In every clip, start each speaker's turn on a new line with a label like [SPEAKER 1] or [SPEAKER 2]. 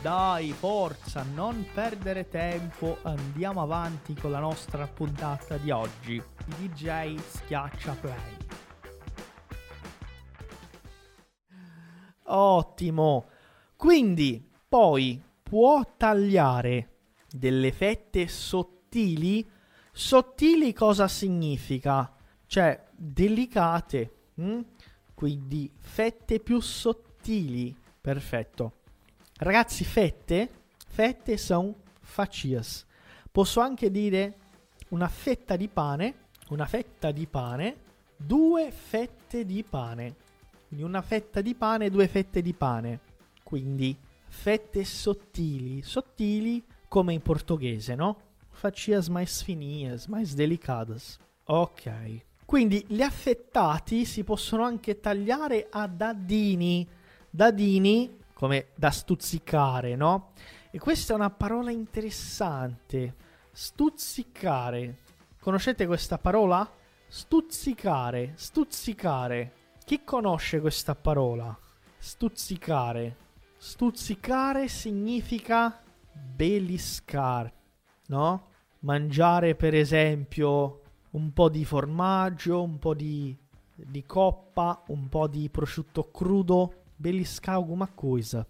[SPEAKER 1] Dai, forza, non perdere tempo, andiamo avanti con la nostra puntata di oggi. DJ schiaccia play. Ottimo. Quindi, poi può tagliare delle fette sottili. Sottili cosa significa? Cioè, delicate. hm? Quindi, fette più sottili. Perfetto. Ragazzi, fette, fette sono facias. Posso anche dire una fetta di pane, una fetta di pane, due fette di pane. Quindi una fetta di pane due fette di pane. Quindi fette sottili, sottili come in portoghese, no? Facias mais fininhas, mais delicadas. Ok. Quindi gli affettati si possono anche tagliare a dadini. Dadini come da stuzzicare, no? E questa è una parola interessante. Stuzzicare. Conoscete questa parola? Stuzzicare, stuzzicare. Chi conosce questa parola? Stuzzicare. Stuzzicare significa beliscar, no? Mangiare per esempio un po' di formaggio, un po' di, di coppa, un po' di prosciutto crudo, beliscare alguma cosa.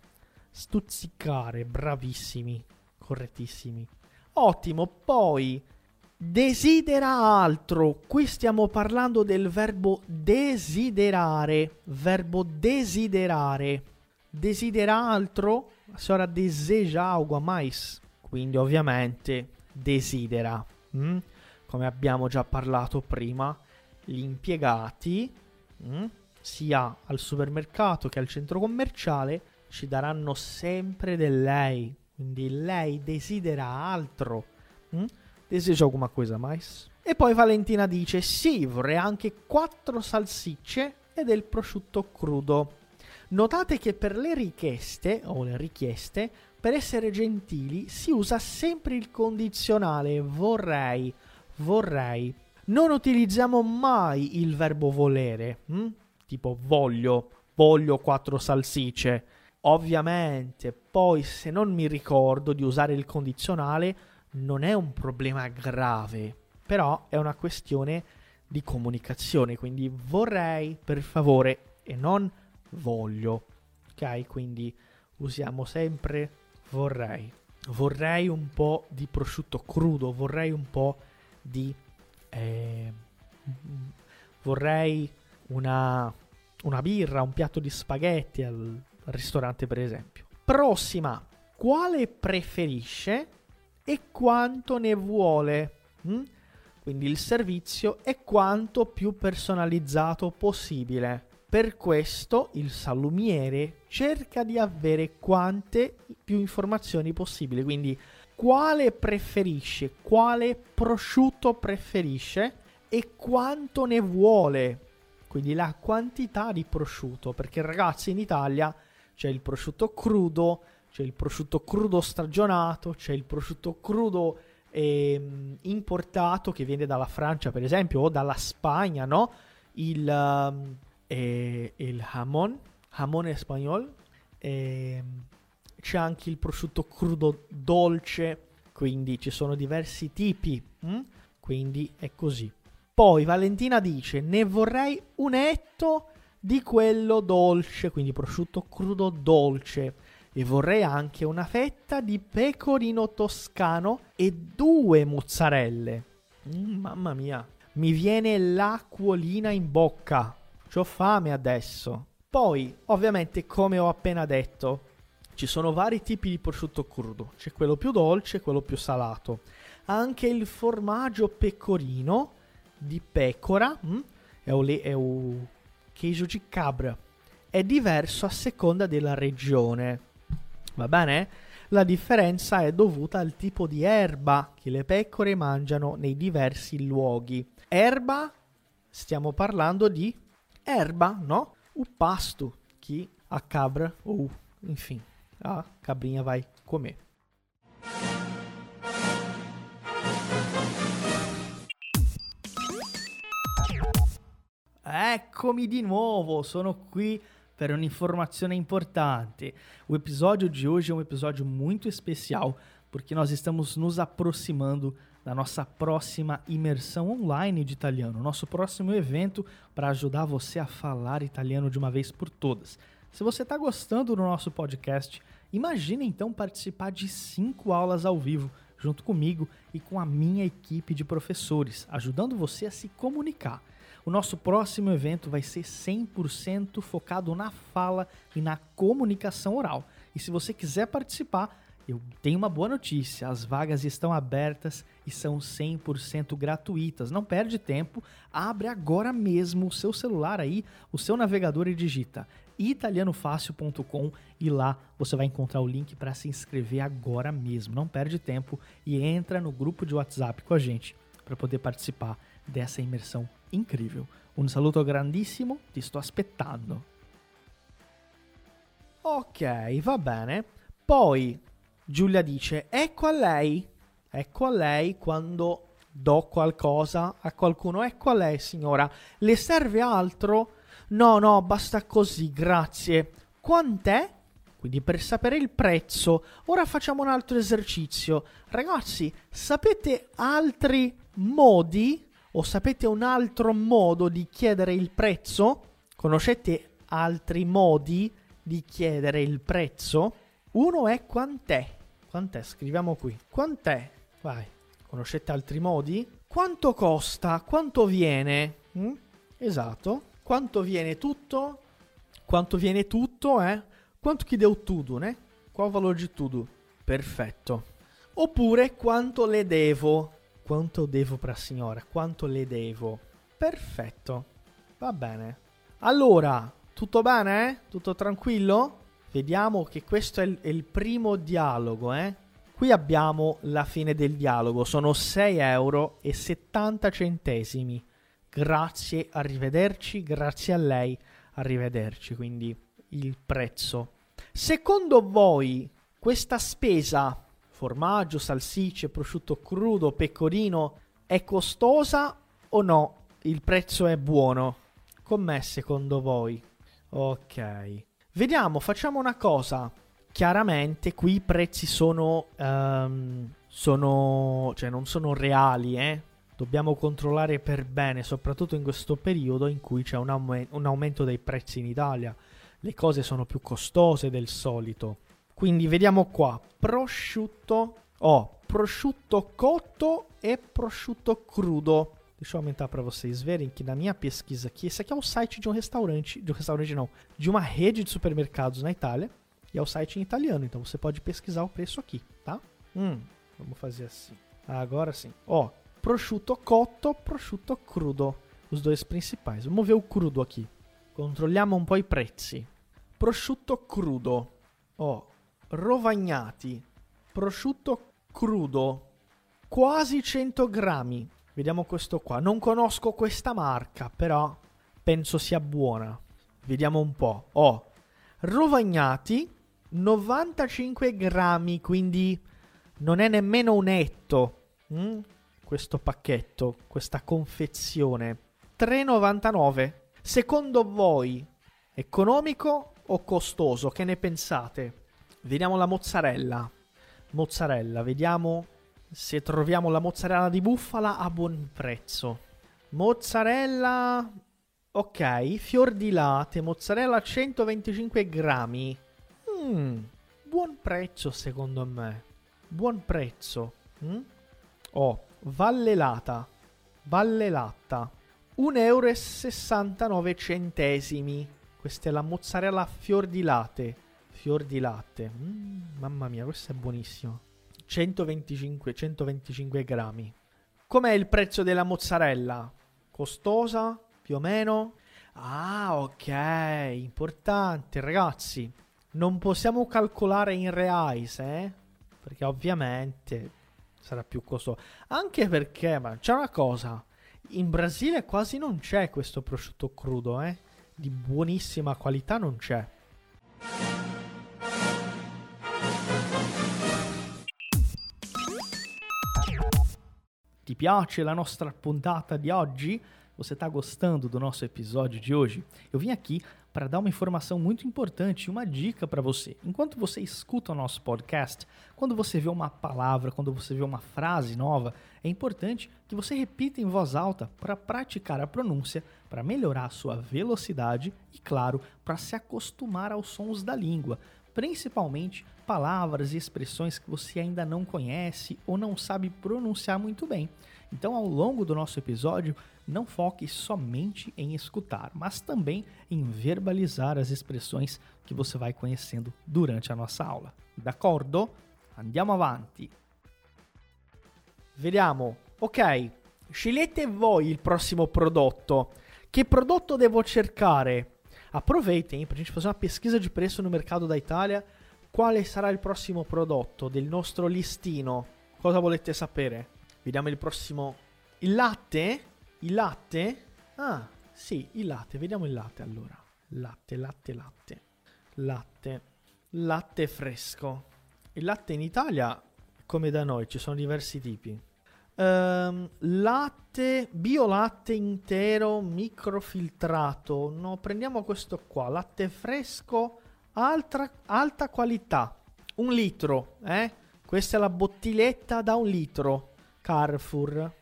[SPEAKER 1] Stuzzicare, bravissimi, correttissimi. Ottimo, poi desidera altro. Qui stiamo parlando del verbo desiderare, verbo desiderare. Desidera altro? A senhora deseja algo mais? Quindi ovviamente desidera. mm? Come abbiamo già parlato prima, gli impiegati, mm, sia al supermercato che al centro commerciale, ci daranno sempre del lei. Quindi lei desidera altro. mm? Deseja alguma coisa a mais? E poi Valentina dice: Sì, vorrei anche quattro salsicce e del prosciutto crudo. Notate che per le richieste o le richieste, per essere gentili, si usa sempre il condizionale vorrei, vorrei. Non utilizziamo mai il verbo volere, hm? Tipo voglio, voglio quattro salsicce. Ovviamente, poi se non mi ricordo di usare il condizionale, non è un problema grave, però è una questione di comunicazione, quindi vorrei per favore e non voglio. Ok, quindi usiamo sempre vorrei. Vorrei un po' di prosciutto crudo, vorrei un po' di... eh, vorrei una, una birra, un piatto di spaghetti al ristorante per esempio. Prossima, quale preferisce e quanto ne vuole? Mm? Quindi il servizio è quanto più personalizzato possibile. Per questo il salumiere cerca di avere quante più informazioni possibili. Quindi quale preferisce, quale prosciutto preferisce e quanto ne vuole. Quindi la quantità di prosciutto, perché ragazzi in Italia c'è il prosciutto crudo, c'è il prosciutto crudo stagionato, c'è il prosciutto crudo ehm, importato che viene dalla Francia per esempio o dalla Spagna, no? Il, eh, il jamon, jamone spagnolo, ehm, c'è anche il prosciutto crudo dolce, quindi ci sono diversi tipi, hm? quindi è così. Poi Valentina dice: Ne vorrei un etto di quello dolce, quindi prosciutto crudo dolce. E vorrei anche una fetta di pecorino toscano e due mozzarelle. Mm, mamma mia, mi viene l'acquolina in bocca. C'ho fame adesso. Poi, ovviamente, come ho appena detto, ci sono vari tipi di prosciutto crudo. C'è quello più dolce e quello più salato. Anche il formaggio pecorino di pecora mm, è un, è un queijo di cabra. È diverso a seconda della regione. Va bene? La differenza è dovuta al tipo di erba che le pecore mangiano nei diversi luoghi. Erba, stiamo parlando di erba, no? O pasto, que a cabra, ou enfim, a cabrinha vai comer. Eccomi di nuovo, sono qui per un'informazione importante. O episódio de hoje é um episódio muito especial porque nós estamos nos aproximando da nossa próxima imersão online de italiano, nosso próximo evento para ajudar você a falar italiano de uma vez por todas. Se você está gostando do nosso podcast, imagine então participar de cinco aulas ao vivo junto comigo e com a minha equipe de professores, ajudando você a se comunicar. O nosso próximo evento vai ser 100% focado na fala e na comunicação oral. E se você quiser participar, eu tenho uma boa notícia: as vagas estão abertas e são 100% gratuitas. Não perde tempo, abre agora mesmo o seu celular aí, o seu navegador e digita italianofácil.com e lá você vai encontrar o link para se inscrever agora mesmo. Não perde tempo e entra no grupo de WhatsApp com a gente para poder participar dessa imersão incrível. Un saluto grandissimo, ti sto aspettando. Ok, va bene. Poi Giulia dice: Ecco a lei. Ecco a lei quando do qualcosa a qualcuno. Ecco a lei, signora. Le serve altro? No, no, basta così, grazie. Quant'è? Quindi per sapere il prezzo, ora facciamo un altro esercizio. Ragazzi, sapete altri modi o sapete un altro modo di chiedere il prezzo? Conoscete altri modi di chiedere il prezzo? Uno è quant'è. Quant'è? Scriviamo qui. Quant'è? Vai. Conoscete altri modi? Quanto costa? Quanto viene? Mm? Esatto. Quanto viene tutto? Quanto viene tutto, eh? Quanto che deu tudo, né? Qual o valor de tudo? Perfetto. Oppure quanto le devo? Quanto devo per la signora? Quanto le devo? Perfetto. Va bene. Allora, tutto bene? Eh? Tutto tranquillo? Vediamo che questo è il, è il primo dialogo, eh? Qui abbiamo la fine del dialogo, sono 6 euro 70 centesimi. Grazie, arrivederci, grazie a lei, arrivederci, quindi il prezzo. Secondo voi questa spesa formaggio, salsicce, prosciutto crudo, pecorino, è costosa o no? Il prezzo è buono? Com'è secondo voi? Ok. Vediamo, facciamo una cosa. Chiaramente qui i prezzi sono, um, sono, cioè non sono reali, eh? Dobbiamo controllare per bene, soprattutto in questo periodo in cui c'è un, aume- un aumento dei prezzi in Italia. Le cose sono più costose del solito. Quindi vediamo qua, prosciutto, oh, prosciutto cotto e prosciutto crudo. Deixa eu aumentar para vocês verem que na minha pesquisa aqui, esse aqui é o site de um restaurante, de um restaurante não, de uma rede de supermercados na Itália, e é o site em italiano, então você pode pesquisar o preço aqui, tá? Hum, vamos fazer assim. Agora sim. Ó, prosciutto cotto, prosciutto crudo, os dois principais. Vamos ver o crudo aqui. Controlliamo un po' i prezzi. Prosciutto crudo. Ó, rovagnati, prosciutto crudo, quasi 100 grammi. Vediamo questo qua. Non conosco questa marca, però penso sia buona. Vediamo un po'. Oh, rovagnati, 95 grammi, quindi non è nemmeno un etto. Mm? Questo pacchetto, questa confezione. 3,99. Secondo voi, economico o costoso? Che ne pensate? Vediamo la mozzarella. Mozzarella, vediamo se troviamo la mozzarella di bufala a buon prezzo. Mozzarella, ok, fior di latte, mozzarella 125 grammi. Mm, buon prezzo secondo me. Buon prezzo. Mm? Oh, vallelata. Vallelatta. 1,69 euro. Questa è la mozzarella fior di latte fior di latte. Mm, mamma mia, questo è buonissimo. 125, 125 grammi. Com'è il prezzo della mozzarella? Costosa? Più o meno? Ah, ok, importante, ragazzi. non possiamo calcolare in reais, eh? Perché ovviamente sarà più costoso. Anche perché, ma c'è una cosa, in Brasile quasi non c'è questo prosciutto crudo, eh? Di buonissima qualità non c'è. Ti piace la nostra puntata di oggi? Você está gostando do nosso episódio de hoje? Eu vim aqui para dar uma informação muito importante, uma dica para você. Enquanto você escuta o nosso podcast, quando você vê uma palavra, quando você vê uma frase nova, é importante que você repita em voz alta para praticar a pronúncia, para melhorar a sua velocidade e, claro, para se acostumar aos sons da língua, principalmente palavras e expressões que você ainda não conhece ou não sabe pronunciar muito bem. Então, ao longo do nosso episódio, não foque somente em escutar, mas também em verbalizar as expressões que você vai conhecendo durante a nossa aula. D'accordo? Andiamo avanti. Vediamo. Ok, scegliete voi il prossimo prodotto. Che prodotto devo cercare? Aproveitem para a gente fazer uma pesquisa de preço no mercado da Itália. Quale sarà il prossimo prodotto del nostro listino? Cosa volete sapere? Vediamo il prossimo. Il latte? Il latte? Ah, sì, il latte. Vediamo il latte allora. Latte, latte, latte. Latte. Latte fresco. Il latte in Italia, come da noi, ci sono diversi tipi. Um, latte, biolatte intero microfiltrato. No, prendiamo questo qua. Latte fresco, altra, alta qualità. Un litro, eh? Questa è la bottiglietta da un litro. Carrefour.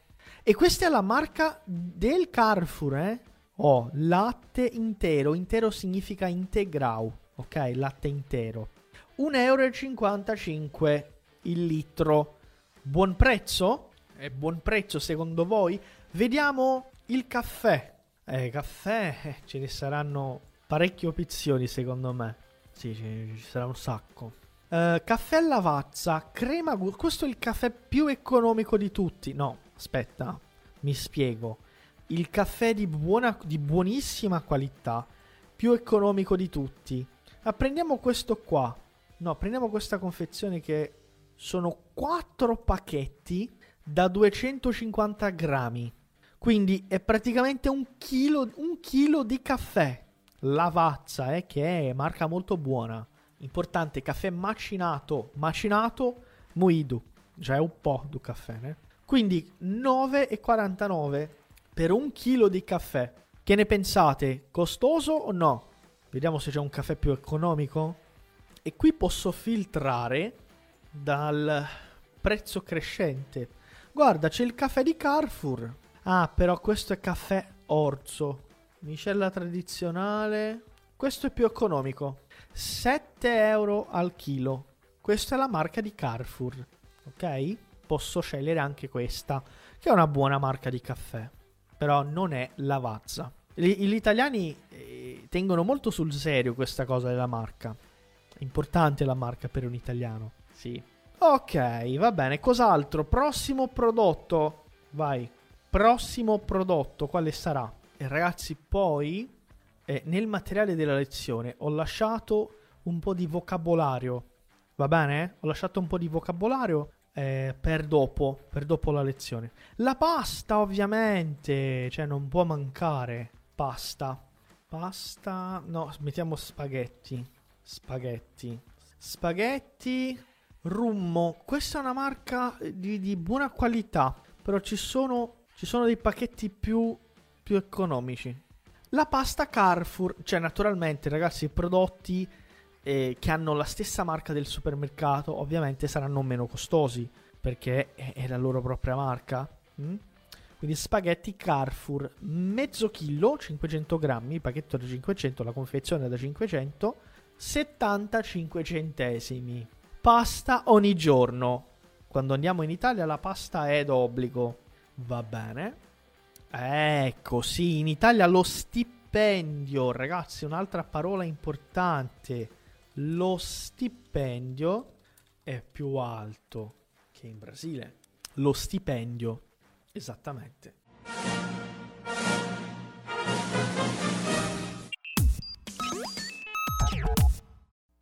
[SPEAKER 1] E questa è la marca del Carrefour, eh? Oh, latte intero. Intero significa integrau. Ok, latte intero. 1,55 euro il litro. Buon prezzo? È buon prezzo secondo voi? Vediamo il caffè. Eh, caffè, eh, ce ne saranno parecchie opzioni secondo me. Sì, ci sarà un sacco. Uh, caffè Lavazza, crema Questo è il caffè più economico di tutti. No, aspetta, mi spiego. Il caffè di, buona, di buonissima qualità, più economico di tutti. Ma prendiamo questo qua. No, prendiamo questa confezione che sono 4 pacchetti da 250 grammi. Quindi è praticamente un chilo, un chilo di caffè. Lavazza, eh, che è marca molto buona. Importante, caffè macinato. Macinato, moído. Già è un po' di caffè, né? Quindi 9,49 per un chilo di caffè. Che ne pensate? Costoso o no? Vediamo se c'è un caffè più economico. E qui posso filtrare dal prezzo crescente. Guarda, c'è il caffè di Carrefour. Ah, però questo è caffè orzo. Micella tradizionale. Questo è più economico. 7 euro al chilo. Questa è la marca di Carrefour. Ok? Posso scegliere anche questa, che è una buona marca di caffè. Però non è Lavazza. Gli, gli italiani eh, tengono molto sul serio questa cosa della marca. È importante la marca per un italiano. Sì, Ok, va bene. Cos'altro? Prossimo prodotto. Vai. Prossimo prodotto, quale sarà? E ragazzi, poi eh, nel materiale della lezione ho lasciato un po' di vocabolario. Va bene? Ho lasciato un po' di vocabolario eh, per dopo, per dopo la lezione. La pasta, ovviamente, cioè non può mancare. Pasta. Pasta. No, mettiamo spaghetti. Spaghetti. Spaghetti Rummo, questa è una marca di, di buona qualità, però ci sono, ci sono dei pacchetti più, più economici. La pasta Carrefour, cioè naturalmente ragazzi i prodotti eh, che hanno la stessa marca del supermercato ovviamente saranno meno costosi perché è, è la loro propria marca. Mm? Quindi spaghetti Carrefour, mezzo chilo, 500 grammi, pacchetto da 500, la confezione da 500, 75 centesimi pasta ogni giorno. Quando andiamo in Italia la pasta è d'obbligo. Va bene. Ecco, sì, in Italia lo stipendio, ragazzi, un'altra parola importante. Lo stipendio è più alto che in Brasile. Lo stipendio, esattamente.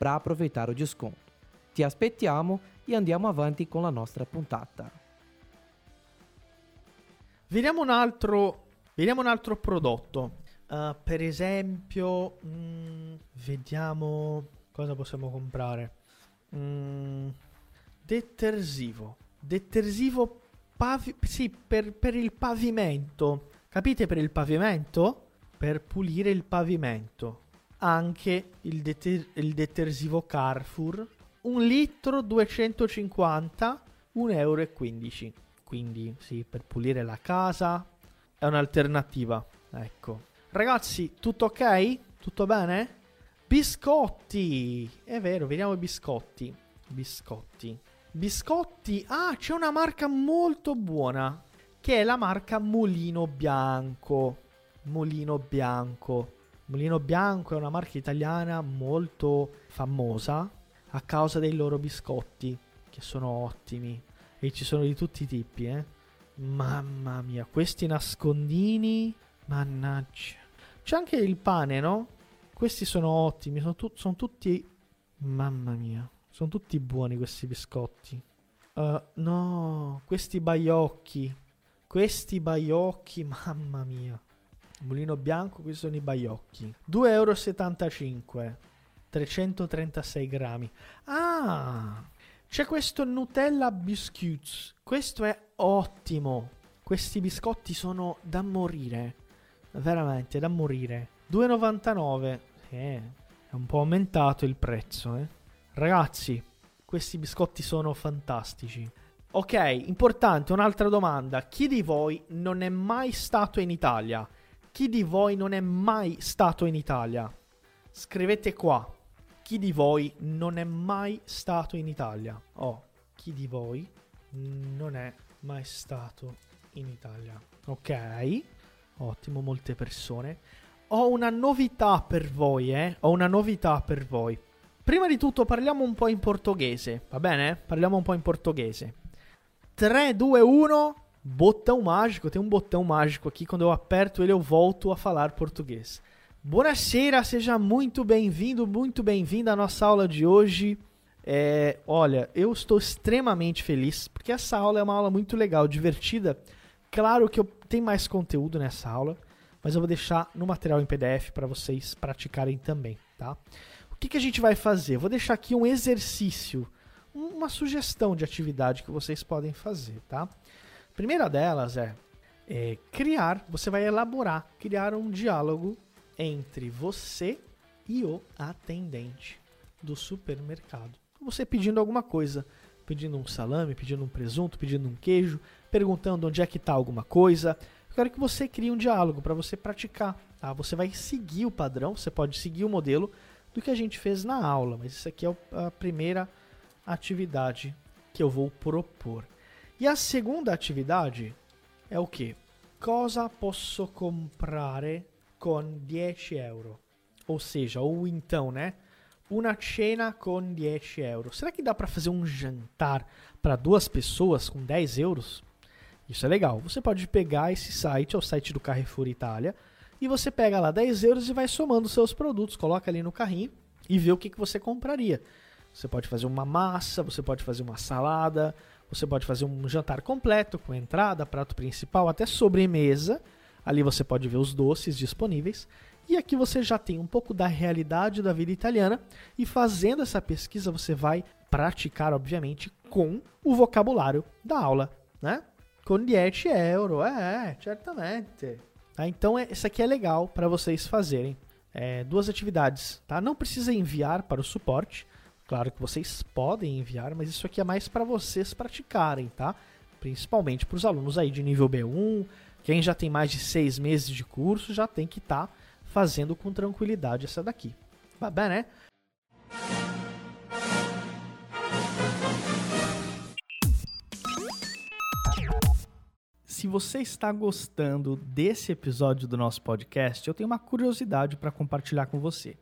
[SPEAKER 2] para aproveitar o desconto. Ti aspettiamo e andiamo avanti con la nostra puntata.
[SPEAKER 1] Vediamo un altro, vediamo un altro prodotto. Uh, per esempio, mm, vediamo cosa possiamo comprare. Mm, detersivo. Detersivo pavi- sì, per, per il pavimento. Capite per il pavimento? Per pulire il pavimento. Anche il, deter- il detersivo Carrefour. Un litro 250, 1,15 euro. Quindi sì, per pulire la casa è un'alternativa. Ecco. Ragazzi, tutto ok? Tutto bene? Biscotti! È vero, vediamo i biscotti. Biscotti. Biscotti. Ah, c'è una marca molto buona. Che è la marca Molino Bianco. Molino Bianco. Molino Bianco è una marca italiana molto famosa a causa dei loro biscotti, che sono ottimi. E ci sono di tutti i tipi, eh. Mamma mia, questi nascondini. Mannaggia. C'è anche il pane, no? Questi sono ottimi, sono, tu- sono tutti... Mamma mia. Sono tutti buoni questi biscotti. Uh, no, questi baiocchi. Questi baiocchi, mamma mia. Mulino bianco, questi sono i baiocchi. 2,75 euro. 336 grammi. Ah, c'è questo Nutella Biscuits. Questo è ottimo. Questi biscotti sono da morire. Veramente, da morire. 2,99. Eh, è un po' aumentato il prezzo, eh. Ragazzi, questi biscotti sono fantastici. Ok, importante, un'altra domanda. Chi di voi non è mai stato in Italia? Chi di voi non è mai stato in Italia? Scrivete qua. Chi di voi non è mai stato in Italia? Oh, chi di voi non è mai stato in Italia? Ok, ottimo, molte persone. Ho una novità per voi, eh? Ho una novità per voi. Prima di tutto parliamo un po' in portoghese, va bene? Parliamo un po' in portoghese. 3, 2, 1, botão mágico. Tem um botão mágico aqui. Quando eu aperto ele, eu volto a falar português. Buonasera, seja muito bem-vindo, muito bem-vinda à nossa aula de hoje. É, olha, eu estou extremamente feliz porque essa aula é uma aula muito legal, divertida. Claro que eu tenho mais conteúdo nessa aula, mas eu vou deixar no material em PDF para vocês praticarem também, tá? que, que a gente vai fazer? vou deixar aqui um exercício, uma sugestão de atividade que vocês podem fazer, tá? Primeira delas é, é criar, você vai elaborar, criar um diálogo entre você e o atendente do supermercado. Você pedindo alguma coisa, pedindo um salame, pedindo um presunto, pedindo um queijo, perguntando onde é que está alguma coisa. Eu quero que você crie um diálogo para você praticar. Tá? Você vai seguir o padrão, você pode seguir o modelo, do que a gente fez na aula, mas isso aqui é a primeira atividade que eu vou propor. E a segunda atividade é o que? Cosa posso comprare con 10 euro? Ou seja, ou então, né? Uma cena com 10 euros. Será que dá para fazer um jantar para duas pessoas com 10 euros? Isso é legal. Você pode pegar esse site, é o site do Carrefour Itália, e você pega lá 10 euros e vai somando seus produtos, coloca ali no carrinho e vê o que, que você compraria. Você pode fazer uma massa, você pode fazer uma salada, você pode fazer um jantar completo com entrada, prato principal, até sobremesa. Ali você pode ver os doces disponíveis. E aqui você já tem um pouco da realidade da vida italiana e fazendo essa pesquisa você vai praticar, obviamente, com o vocabulário da aula, né? Com 10 euro, é, certamente. Tá? Então, é, isso aqui é legal para vocês fazerem. É, duas atividades, tá? Não precisa enviar para o suporte. Claro que vocês podem enviar, mas isso aqui é mais para vocês praticarem, tá? Principalmente para os alunos aí de nível B1, quem já tem mais de seis meses de curso já tem que estar tá fazendo com tranquilidade essa daqui. Tá bem, né? Se você está gostando desse episódio do nosso podcast, eu tenho uma curiosidade para compartilhar com você.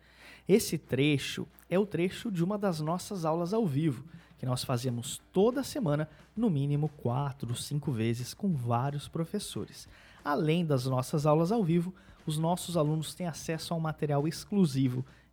[SPEAKER 1] Esse trecho é o trecho de uma das nossas aulas ao vivo, que nós fazemos toda semana, no mínimo quatro, cinco vezes, com vários professores. Além das nossas aulas ao vivo, os nossos alunos têm acesso a um material exclusivo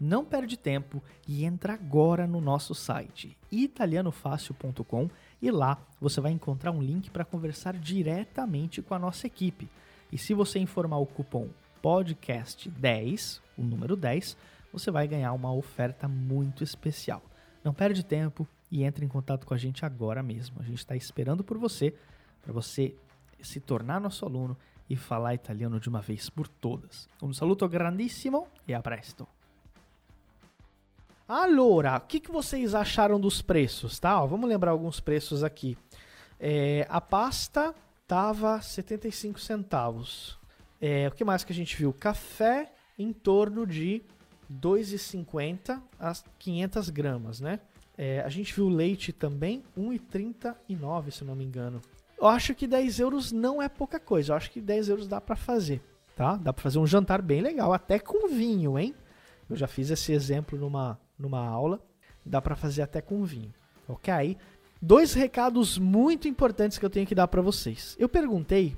[SPEAKER 1] não perde tempo e entra agora no nosso site italianofácil.com e lá você vai encontrar um link para conversar diretamente com a nossa equipe. E se você informar o cupom podcast10, o número 10, você vai ganhar uma oferta muito especial. Não perde tempo e entre em contato com a gente agora mesmo. A gente está esperando por você, para você se tornar nosso aluno e falar italiano de uma vez por todas. Um saluto grandissimo e a presto! Allora, o que, que vocês acharam dos preços, tá? Ó, vamos lembrar alguns preços aqui. É, a pasta tava 75 centavos. É, o que mais que a gente viu? Café em torno de 2,50 a 500 gramas, né? É, a gente viu leite também, 1,39 se não me engano. Eu acho que 10 euros não é pouca coisa. Eu acho que 10 euros dá para fazer, tá? Dá para fazer um jantar bem legal, até com vinho, hein? Eu já fiz esse exemplo numa, numa aula. Dá para fazer até com vinho, ok? Dois recados muito importantes que eu tenho que dar para vocês. Eu perguntei,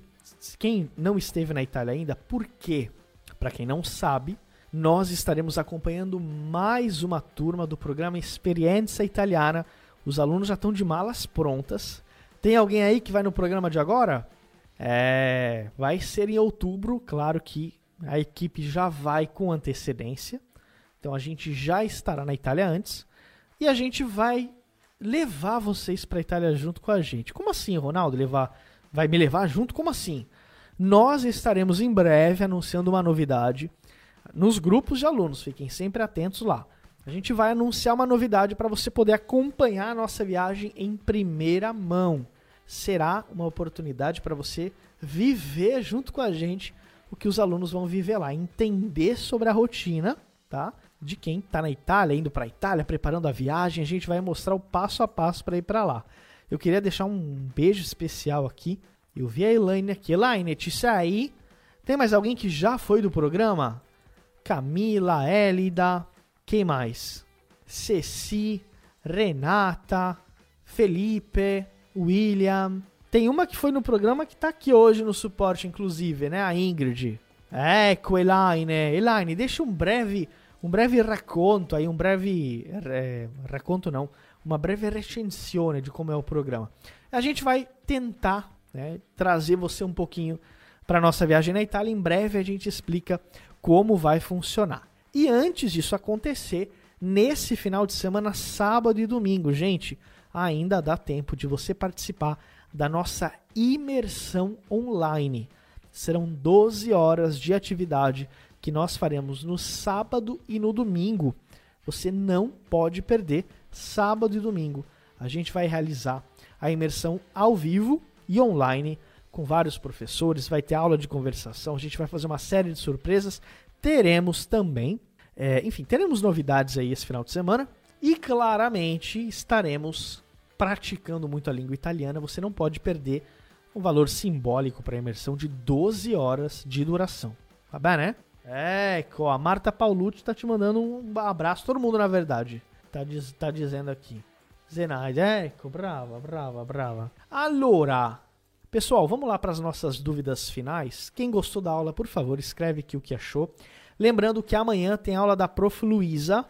[SPEAKER 1] quem não esteve na Itália ainda, por quê? Para quem não sabe, nós estaremos acompanhando mais uma turma do programa Experiência Italiana. Os alunos já estão de malas prontas tem alguém aí que vai no programa de agora? É, vai ser em outubro, claro que a equipe já vai com antecedência. Então a gente já estará na Itália antes e a gente vai levar vocês para a Itália junto com a gente. Como assim, Ronaldo? Levar vai me levar junto? Como assim? Nós estaremos em breve anunciando uma novidade nos grupos de alunos. Fiquem sempre atentos lá. A gente vai anunciar uma novidade para você poder acompanhar a nossa viagem em primeira mão. Será uma oportunidade para você viver junto com a gente o que os alunos vão viver lá, entender sobre a rotina, tá? De quem está na Itália, indo para a Itália, preparando a viagem, a gente vai mostrar o passo a passo para ir para lá. Eu queria deixar um beijo especial aqui. Eu vi a Elaine aqui. Elaine, Tícia aí. Tem mais alguém que já foi do programa? Camila, Élida, quem mais? Ceci, Renata, Felipe, William. Tem uma que foi no programa que tá aqui hoje no suporte, inclusive, né? A Ingrid. Ecco, Elaine. Elaine, deixa um breve, um breve racconto aí, um breve... É, racconto não, uma breve recensione de como é o programa. A gente vai tentar né, trazer você um pouquinho para nossa viagem na Itália. Em breve a gente explica como vai funcionar. E antes disso acontecer, nesse final de semana, sábado e domingo, gente, ainda dá tempo de você participar da nossa imersão online. Serão 12 horas de atividade que nós faremos no sábado e no domingo. Você não pode perder sábado e domingo. A gente vai realizar a imersão ao vivo e online com vários professores, vai ter aula de conversação, a gente vai fazer uma série de surpresas teremos também, é, enfim, teremos novidades aí esse final de semana e claramente estaremos praticando muito a língua italiana. Você não pode perder um valor simbólico para a imersão de 12 horas de duração. Tá bem, né? É, a Marta Paulucci está te mandando um abraço, todo mundo na verdade. Tá, diz- tá dizendo aqui. Zenaide, ecco, brava, brava, brava. Allora, pessoal, vamos lá para as nossas dúvidas finais. Quem gostou da aula, por favor, escreve aqui o que achou. Lembrando que amanhã tem aula da Prof. Luísa.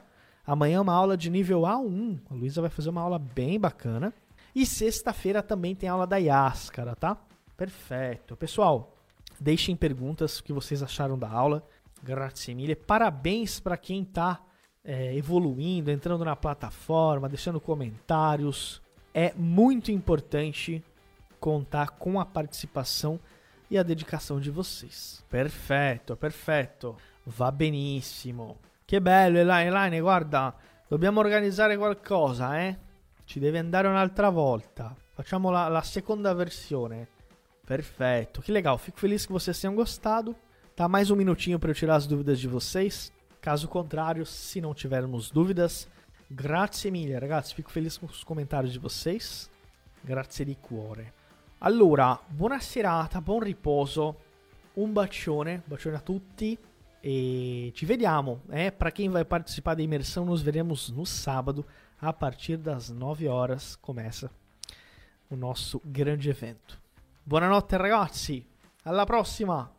[SPEAKER 1] Amanhã é uma aula de nível A1. A Luísa vai fazer uma aula bem bacana. E sexta-feira também tem aula da Yáscara, tá? Perfeito. Pessoal, deixem perguntas que vocês acharam da aula. Grazie mille. Parabéns para quem está evoluindo, entrando na plataforma, deixando comentários. É muito importante contar com a participação e a dedicação de vocês. Perfetto, perfetto. Va benissimo. Che bello, Elaine, Elaine, guarda, dobbiamo organizzare qualcosa, eh? Ci deve andare un'altra volta. Facciamo la, la seconda versione. Perfetto, que legal. Fico feliz que vocês tenham gostado. Tá mais um minutinho para eu tirar as dúvidas de vocês. Caso contrário, se não tivermos dúvidas, grazie mille, ragazzi. Fico feliz com os comentários de vocês. Grazie di cuore. Allora, buona serata, buon riposo. Un bacione, bacione a tutti. E ci vediamo. Eh? Para quem vai participar da imersão, nos veremos no sábado, a partir das 9 horas. Começa o nosso grande evento. Buonanotte, ragazzi. Alla prossima.